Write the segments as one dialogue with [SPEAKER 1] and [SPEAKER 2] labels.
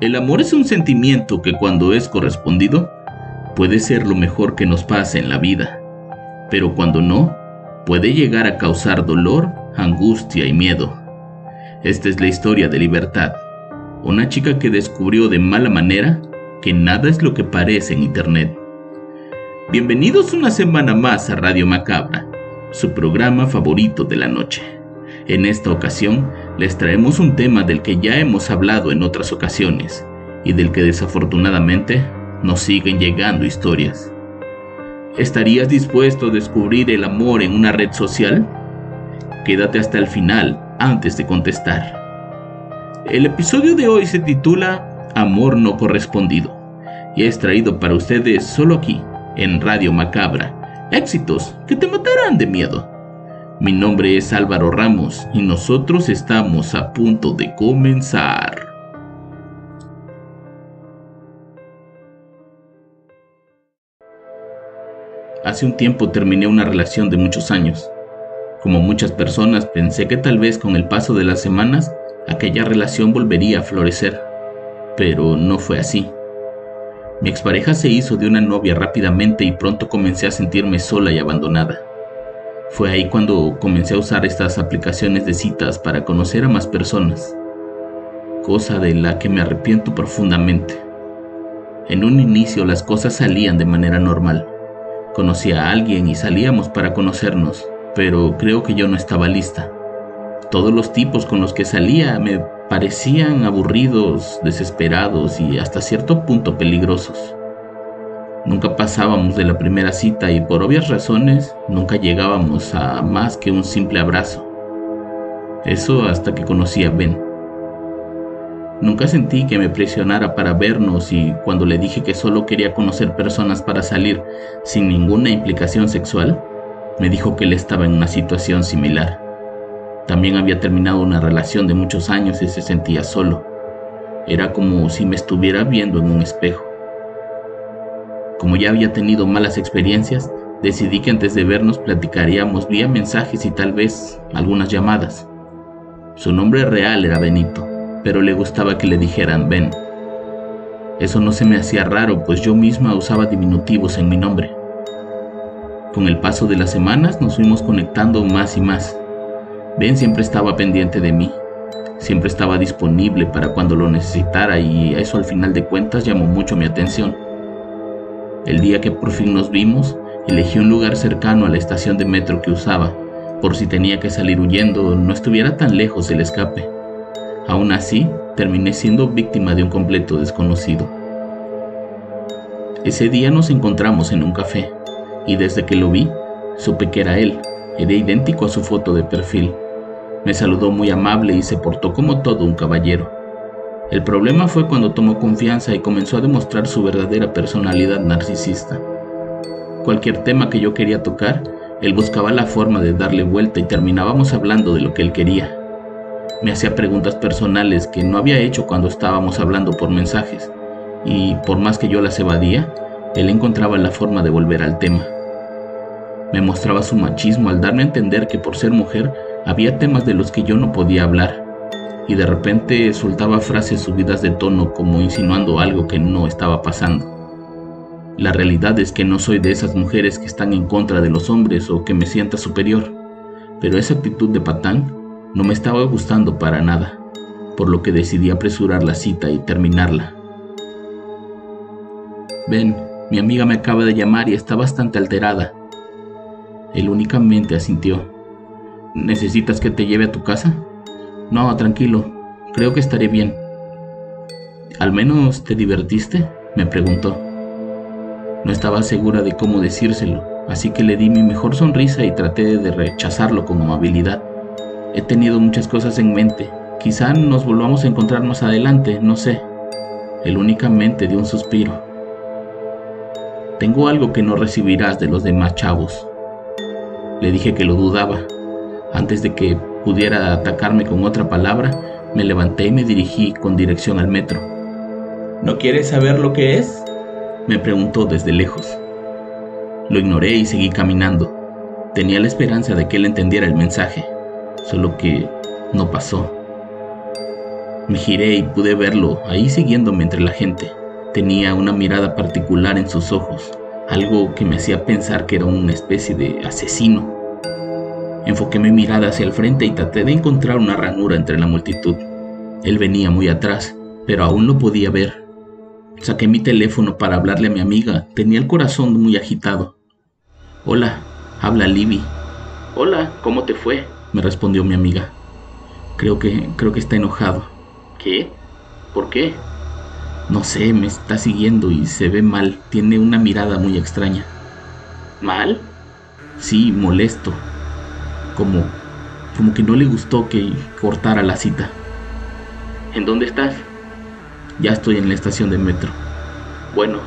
[SPEAKER 1] El amor es un sentimiento que cuando es correspondido puede ser lo mejor que nos pase en la vida pero cuando no, puede llegar a causar dolor, angustia y miedo. Esta es la historia de Libertad, una chica que descubrió de mala manera que nada es lo que parece en Internet. Bienvenidos una semana más a Radio Macabra, su programa favorito de la noche. En esta ocasión les traemos un tema del que ya hemos hablado en otras ocasiones y del que desafortunadamente nos siguen llegando historias. ¿Estarías dispuesto a descubrir el amor en una red social? Quédate hasta el final antes de contestar. El episodio de hoy se titula Amor no correspondido y es traído para ustedes solo aquí, en Radio Macabra. Éxitos que te matarán de miedo. Mi nombre es Álvaro Ramos y nosotros estamos a punto de comenzar. Hace un tiempo terminé una relación de muchos años. Como muchas personas, pensé que tal vez con el paso de las semanas aquella relación volvería a florecer, pero no fue así. Mi expareja se hizo de una novia rápidamente y pronto comencé a sentirme sola y abandonada. Fue ahí cuando comencé a usar estas aplicaciones de citas para conocer a más personas, cosa de la que me arrepiento profundamente. En un inicio las cosas salían de manera normal Conocí a alguien y salíamos para conocernos, pero creo que yo no estaba lista. Todos los tipos con los que salía me parecían aburridos, desesperados y hasta cierto punto peligrosos. Nunca pasábamos de la primera cita y por obvias razones nunca llegábamos a más que un simple abrazo. Eso hasta que conocí a Ben. Nunca sentí que me presionara para vernos y cuando le dije que solo quería conocer personas para salir sin ninguna implicación sexual, me dijo que él estaba en una situación similar. También había terminado una relación de muchos años y se sentía solo. Era como si me estuviera viendo en un espejo. Como ya había tenido malas experiencias, decidí que antes de vernos platicaríamos vía mensajes y tal vez algunas llamadas. Su nombre real era Benito pero le gustaba que le dijeran Ben. Eso no se me hacía raro, pues yo misma usaba diminutivos en mi nombre. Con el paso de las semanas nos fuimos conectando más y más. Ben siempre estaba pendiente de mí, siempre estaba disponible para cuando lo necesitara y eso al final de cuentas llamó mucho mi atención. El día que por fin nos vimos, elegí un lugar cercano a la estación de metro que usaba, por si tenía que salir huyendo no estuviera tan lejos el escape. Aún así, terminé siendo víctima de un completo desconocido. Ese día nos encontramos en un café y desde que lo vi, supe que era él. Era idéntico a su foto de perfil. Me saludó muy amable y se portó como todo un caballero. El problema fue cuando tomó confianza y comenzó a demostrar su verdadera personalidad narcisista. Cualquier tema que yo quería tocar, él buscaba la forma de darle vuelta y terminábamos hablando de lo que él quería. Me hacía preguntas personales que no había hecho cuando estábamos hablando por mensajes, y por más que yo las evadía, él encontraba la forma de volver al tema. Me mostraba su machismo al darme a entender que por ser mujer había temas de los que yo no podía hablar, y de repente soltaba frases subidas de tono como insinuando algo que no estaba pasando. La realidad es que no soy de esas mujeres que están en contra de los hombres o que me sienta superior, pero esa actitud de patán no me estaba gustando para nada, por lo que decidí apresurar la cita y terminarla. Ven, mi amiga me acaba de llamar y está bastante alterada. Él únicamente asintió. ¿Necesitas que te lleve a tu casa? No, tranquilo, creo que estaré bien. ¿Al menos te divertiste? me preguntó. No estaba segura de cómo decírselo, así que le di mi mejor sonrisa y traté de rechazarlo con amabilidad. He tenido muchas cosas en mente. Quizá nos volvamos a encontrar más adelante, no sé. Él únicamente dio un suspiro. Tengo algo que no recibirás de los demás chavos. Le dije que lo dudaba. Antes de que pudiera atacarme con otra palabra, me levanté y me dirigí con dirección al metro. ¿No quieres saber lo que es? Me preguntó desde lejos. Lo ignoré y seguí caminando. Tenía la esperanza de que él entendiera el mensaje, solo que no pasó. Me giré y pude verlo ahí siguiéndome entre la gente. Tenía una mirada particular en sus ojos, algo que me hacía pensar que era una especie de asesino. Enfoqué mi mirada hacia el frente y traté de encontrar una ranura entre la multitud. Él venía muy atrás, pero aún lo podía ver. Saqué mi teléfono para hablarle a mi amiga. Tenía el corazón muy agitado. Hola, habla Libby. Hola, ¿cómo te fue? me respondió mi amiga. Creo que creo que está enojado. ¿Qué? ¿Por qué? No sé, me está siguiendo y se ve mal. Tiene una mirada muy extraña. ¿Mal? Sí, molesto. Como, como que no le gustó que cortara la cita. ¿En dónde estás? Ya estoy en la estación de metro. Bueno,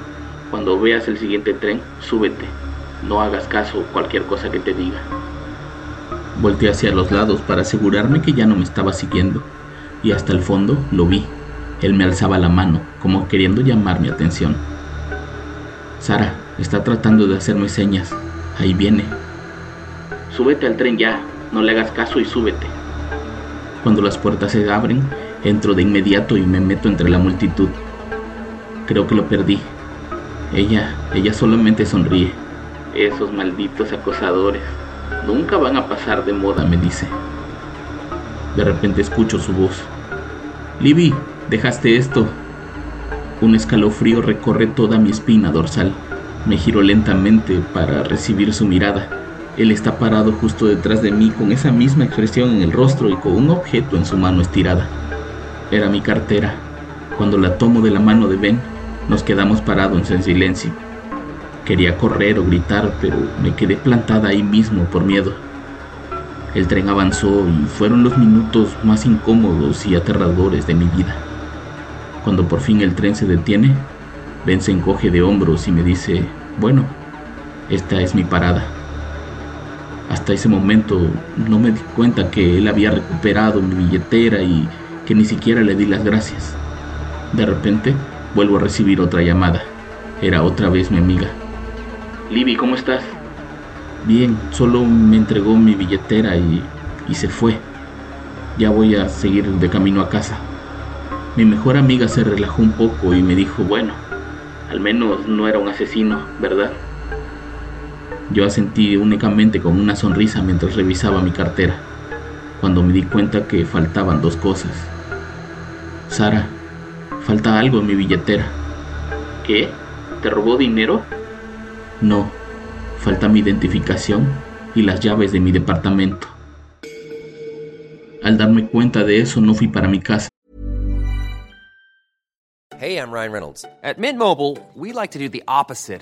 [SPEAKER 1] cuando veas el siguiente tren, súbete. No hagas caso cualquier cosa que te diga. Volteé hacia los lados para asegurarme que ya no me estaba siguiendo, y hasta el fondo lo vi. Él me alzaba la mano, como queriendo llamar mi atención. Sara, está tratando de hacerme señas. Ahí viene. Súbete al tren ya, no le hagas caso y súbete. Cuando las puertas se abren, entro de inmediato y me meto entre la multitud. Creo que lo perdí. Ella, ella solamente sonríe. Esos malditos acosadores. Nunca van a pasar de moda, me dice. De repente escucho su voz. Libby, dejaste esto. Un escalofrío recorre toda mi espina dorsal. Me giro lentamente para recibir su mirada. Él está parado justo detrás de mí con esa misma expresión en el rostro y con un objeto en su mano estirada. Era mi cartera. Cuando la tomo de la mano de Ben, nos quedamos parados en silencio. Quería correr o gritar, pero me quedé plantada ahí mismo por miedo. El tren avanzó y fueron los minutos más incómodos y aterradores de mi vida. Cuando por fin el tren se detiene, Ben se encoge de hombros y me dice, bueno, esta es mi parada. Hasta ese momento no me di cuenta que él había recuperado mi billetera y que ni siquiera le di las gracias. De repente vuelvo a recibir otra llamada. Era otra vez mi amiga. Libby, ¿cómo estás? Bien, solo me entregó mi billetera y, y se fue. Ya voy a seguir de camino a casa. Mi mejor amiga se relajó un poco y me dijo, bueno, al menos no era un asesino, ¿verdad? Yo asentí únicamente con una sonrisa mientras revisaba mi cartera, cuando me di cuenta que faltaban dos cosas. Sara, falta algo en mi billetera. ¿Qué? ¿Te robó dinero? No, falta mi identificación y las llaves de mi departamento. Al darme cuenta de eso no fui para mi casa.
[SPEAKER 2] Hey, I'm Ryan Reynolds. At Mint Mobile, we like to do the opposite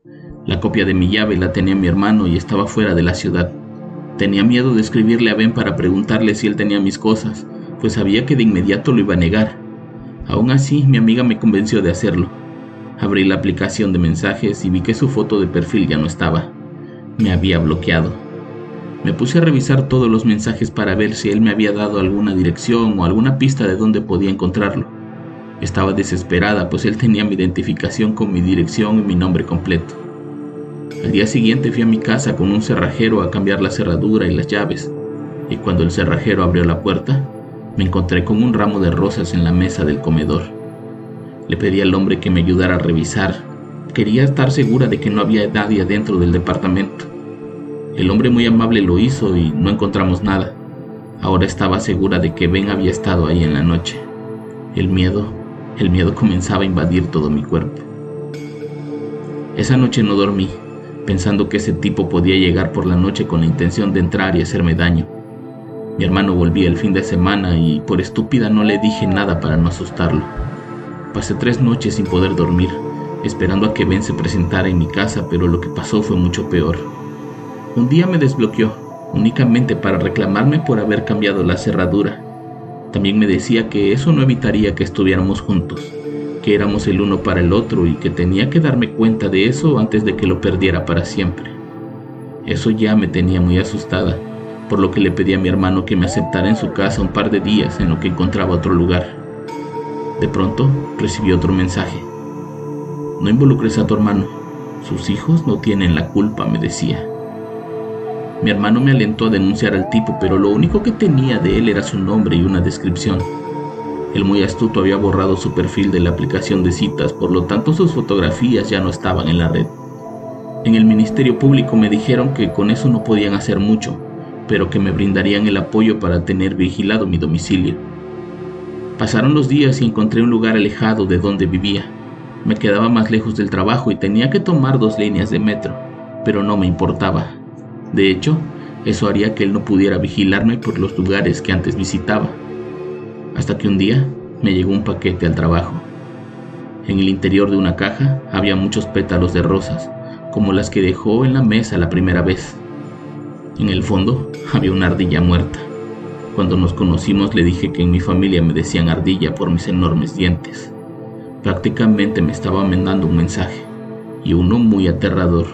[SPEAKER 1] La copia de mi llave la tenía mi hermano y estaba fuera de la ciudad. Tenía miedo de escribirle a Ben para preguntarle si él tenía mis cosas, pues sabía que de inmediato lo iba a negar. Aún así, mi amiga me convenció de hacerlo. Abrí la aplicación de mensajes y vi que su foto de perfil ya no estaba. Me había bloqueado. Me puse a revisar todos los mensajes para ver si él me había dado alguna dirección o alguna pista de dónde podía encontrarlo. Estaba desesperada, pues él tenía mi identificación con mi dirección y mi nombre completo. Al día siguiente fui a mi casa con un cerrajero a cambiar la cerradura y las llaves, y cuando el cerrajero abrió la puerta, me encontré con un ramo de rosas en la mesa del comedor. Le pedí al hombre que me ayudara a revisar. Quería estar segura de que no había nadie dentro del departamento. El hombre muy amable lo hizo y no encontramos nada. Ahora estaba segura de que Ben había estado ahí en la noche. El miedo, el miedo comenzaba a invadir todo mi cuerpo. Esa noche no dormí, pensando que ese tipo podía llegar por la noche con la intención de entrar y hacerme daño. Mi hermano volvía el fin de semana y por estúpida no le dije nada para no asustarlo. Pasé tres noches sin poder dormir, esperando a que Ben se presentara en mi casa, pero lo que pasó fue mucho peor. Un día me desbloqueó, únicamente para reclamarme por haber cambiado la cerradura. También me decía que eso no evitaría que estuviéramos juntos, que éramos el uno para el otro y que tenía que darme cuenta de eso antes de que lo perdiera para siempre. Eso ya me tenía muy asustada, por lo que le pedí a mi hermano que me aceptara en su casa un par de días en lo que encontraba otro lugar. De pronto recibí otro mensaje. No involucres a tu hermano, sus hijos no tienen la culpa, me decía. Mi hermano me alentó a denunciar al tipo, pero lo único que tenía de él era su nombre y una descripción. El muy astuto había borrado su perfil de la aplicación de citas, por lo tanto sus fotografías ya no estaban en la red. En el Ministerio Público me dijeron que con eso no podían hacer mucho, pero que me brindarían el apoyo para tener vigilado mi domicilio. Pasaron los días y encontré un lugar alejado de donde vivía. Me quedaba más lejos del trabajo y tenía que tomar dos líneas de metro, pero no me importaba. De hecho, eso haría que él no pudiera vigilarme por los lugares que antes visitaba. Hasta que un día me llegó un paquete al trabajo. En el interior de una caja había muchos pétalos de rosas, como las que dejó en la mesa la primera vez. En el fondo había una ardilla muerta. Cuando nos conocimos le dije que en mi familia me decían ardilla por mis enormes dientes. Prácticamente me estaba mandando un mensaje, y uno muy aterrador.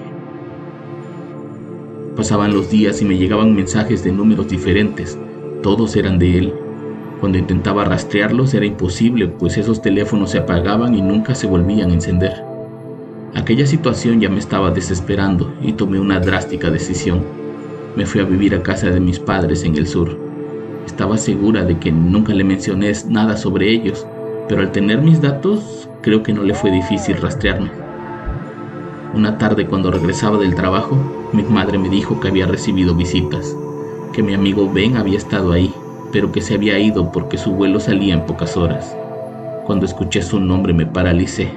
[SPEAKER 1] Pasaban los días y me llegaban mensajes de números diferentes. Todos eran de él. Cuando intentaba rastrearlos era imposible, pues esos teléfonos se apagaban y nunca se volvían a encender. Aquella situación ya me estaba desesperando y tomé una drástica decisión. Me fui a vivir a casa de mis padres en el sur. Estaba segura de que nunca le mencioné nada sobre ellos, pero al tener mis datos creo que no le fue difícil rastrearme. Una tarde cuando regresaba del trabajo, mi madre me dijo que había recibido visitas, que mi amigo Ben había estado ahí, pero que se había ido porque su vuelo salía en pocas horas. Cuando escuché su nombre me paralicé.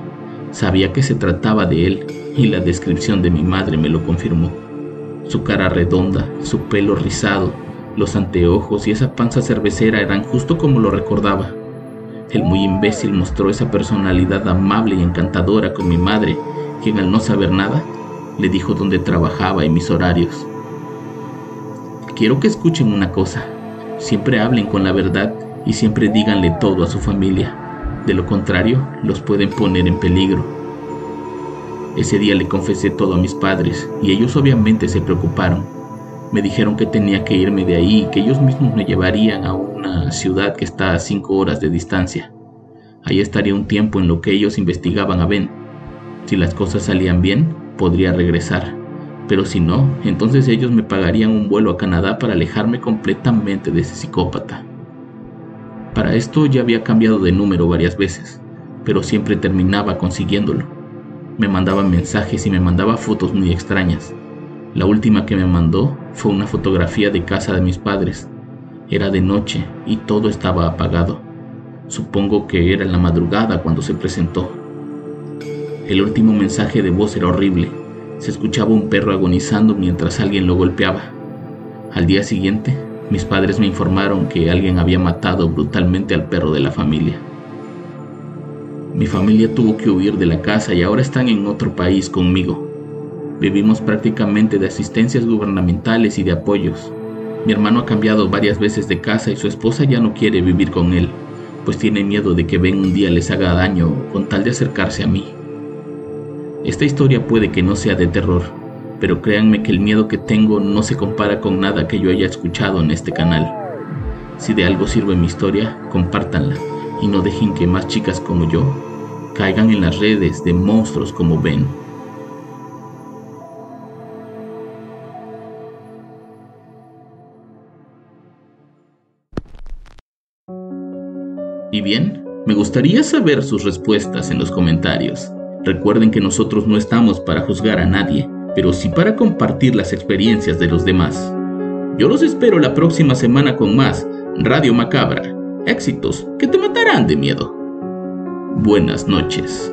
[SPEAKER 1] Sabía que se trataba de él y la descripción de mi madre me lo confirmó. Su cara redonda, su pelo rizado, los anteojos y esa panza cervecera eran justo como lo recordaba. El muy imbécil mostró esa personalidad amable y encantadora con mi madre quien al no saber nada le dijo dónde trabajaba y mis horarios. Quiero que escuchen una cosa, siempre hablen con la verdad y siempre díganle todo a su familia, de lo contrario los pueden poner en peligro. Ese día le confesé todo a mis padres y ellos obviamente se preocuparon. Me dijeron que tenía que irme de ahí y que ellos mismos me llevarían a una ciudad que está a cinco horas de distancia. Ahí estaría un tiempo en lo que ellos investigaban a Ben si las cosas salían bien, podría regresar, pero si no, entonces ellos me pagarían un vuelo a Canadá para alejarme completamente de ese psicópata. Para esto ya había cambiado de número varias veces, pero siempre terminaba consiguiéndolo. Me mandaba mensajes y me mandaba fotos muy extrañas. La última que me mandó fue una fotografía de casa de mis padres. Era de noche y todo estaba apagado. Supongo que era en la madrugada cuando se presentó. El último mensaje de voz era horrible. Se escuchaba un perro agonizando mientras alguien lo golpeaba. Al día siguiente, mis padres me informaron que alguien había matado brutalmente al perro de la familia. Mi familia tuvo que huir de la casa y ahora están en otro país conmigo. Vivimos prácticamente de asistencias gubernamentales y de apoyos. Mi hermano ha cambiado varias veces de casa y su esposa ya no quiere vivir con él, pues tiene miedo de que Ben un día les haga daño con tal de acercarse a mí. Esta historia puede que no sea de terror, pero créanme que el miedo que tengo no se compara con nada que yo haya escuchado en este canal. Si de algo sirve mi historia, compártanla y no dejen que más chicas como yo caigan en las redes de monstruos como Ben. Y bien, me gustaría saber sus respuestas en los comentarios. Recuerden que nosotros no estamos para juzgar a nadie, pero sí para compartir las experiencias de los demás. Yo los espero la próxima semana con más Radio Macabra. Éxitos que te matarán de miedo. Buenas noches.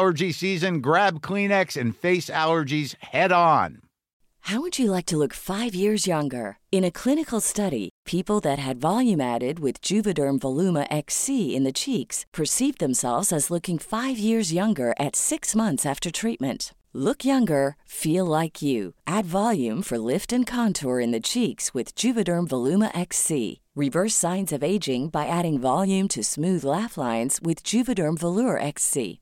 [SPEAKER 3] allergy season, grab Kleenex and face allergies head on.
[SPEAKER 4] How would you like to look five years younger? In a clinical study, people that had volume added with Juvederm Voluma XC in the cheeks perceived themselves as looking five years younger at six months after treatment. Look younger, feel like you. Add volume for lift and contour in the cheeks with Juvederm Voluma XC. Reverse signs of aging by adding volume to smooth laugh lines with Juvederm Volure XC.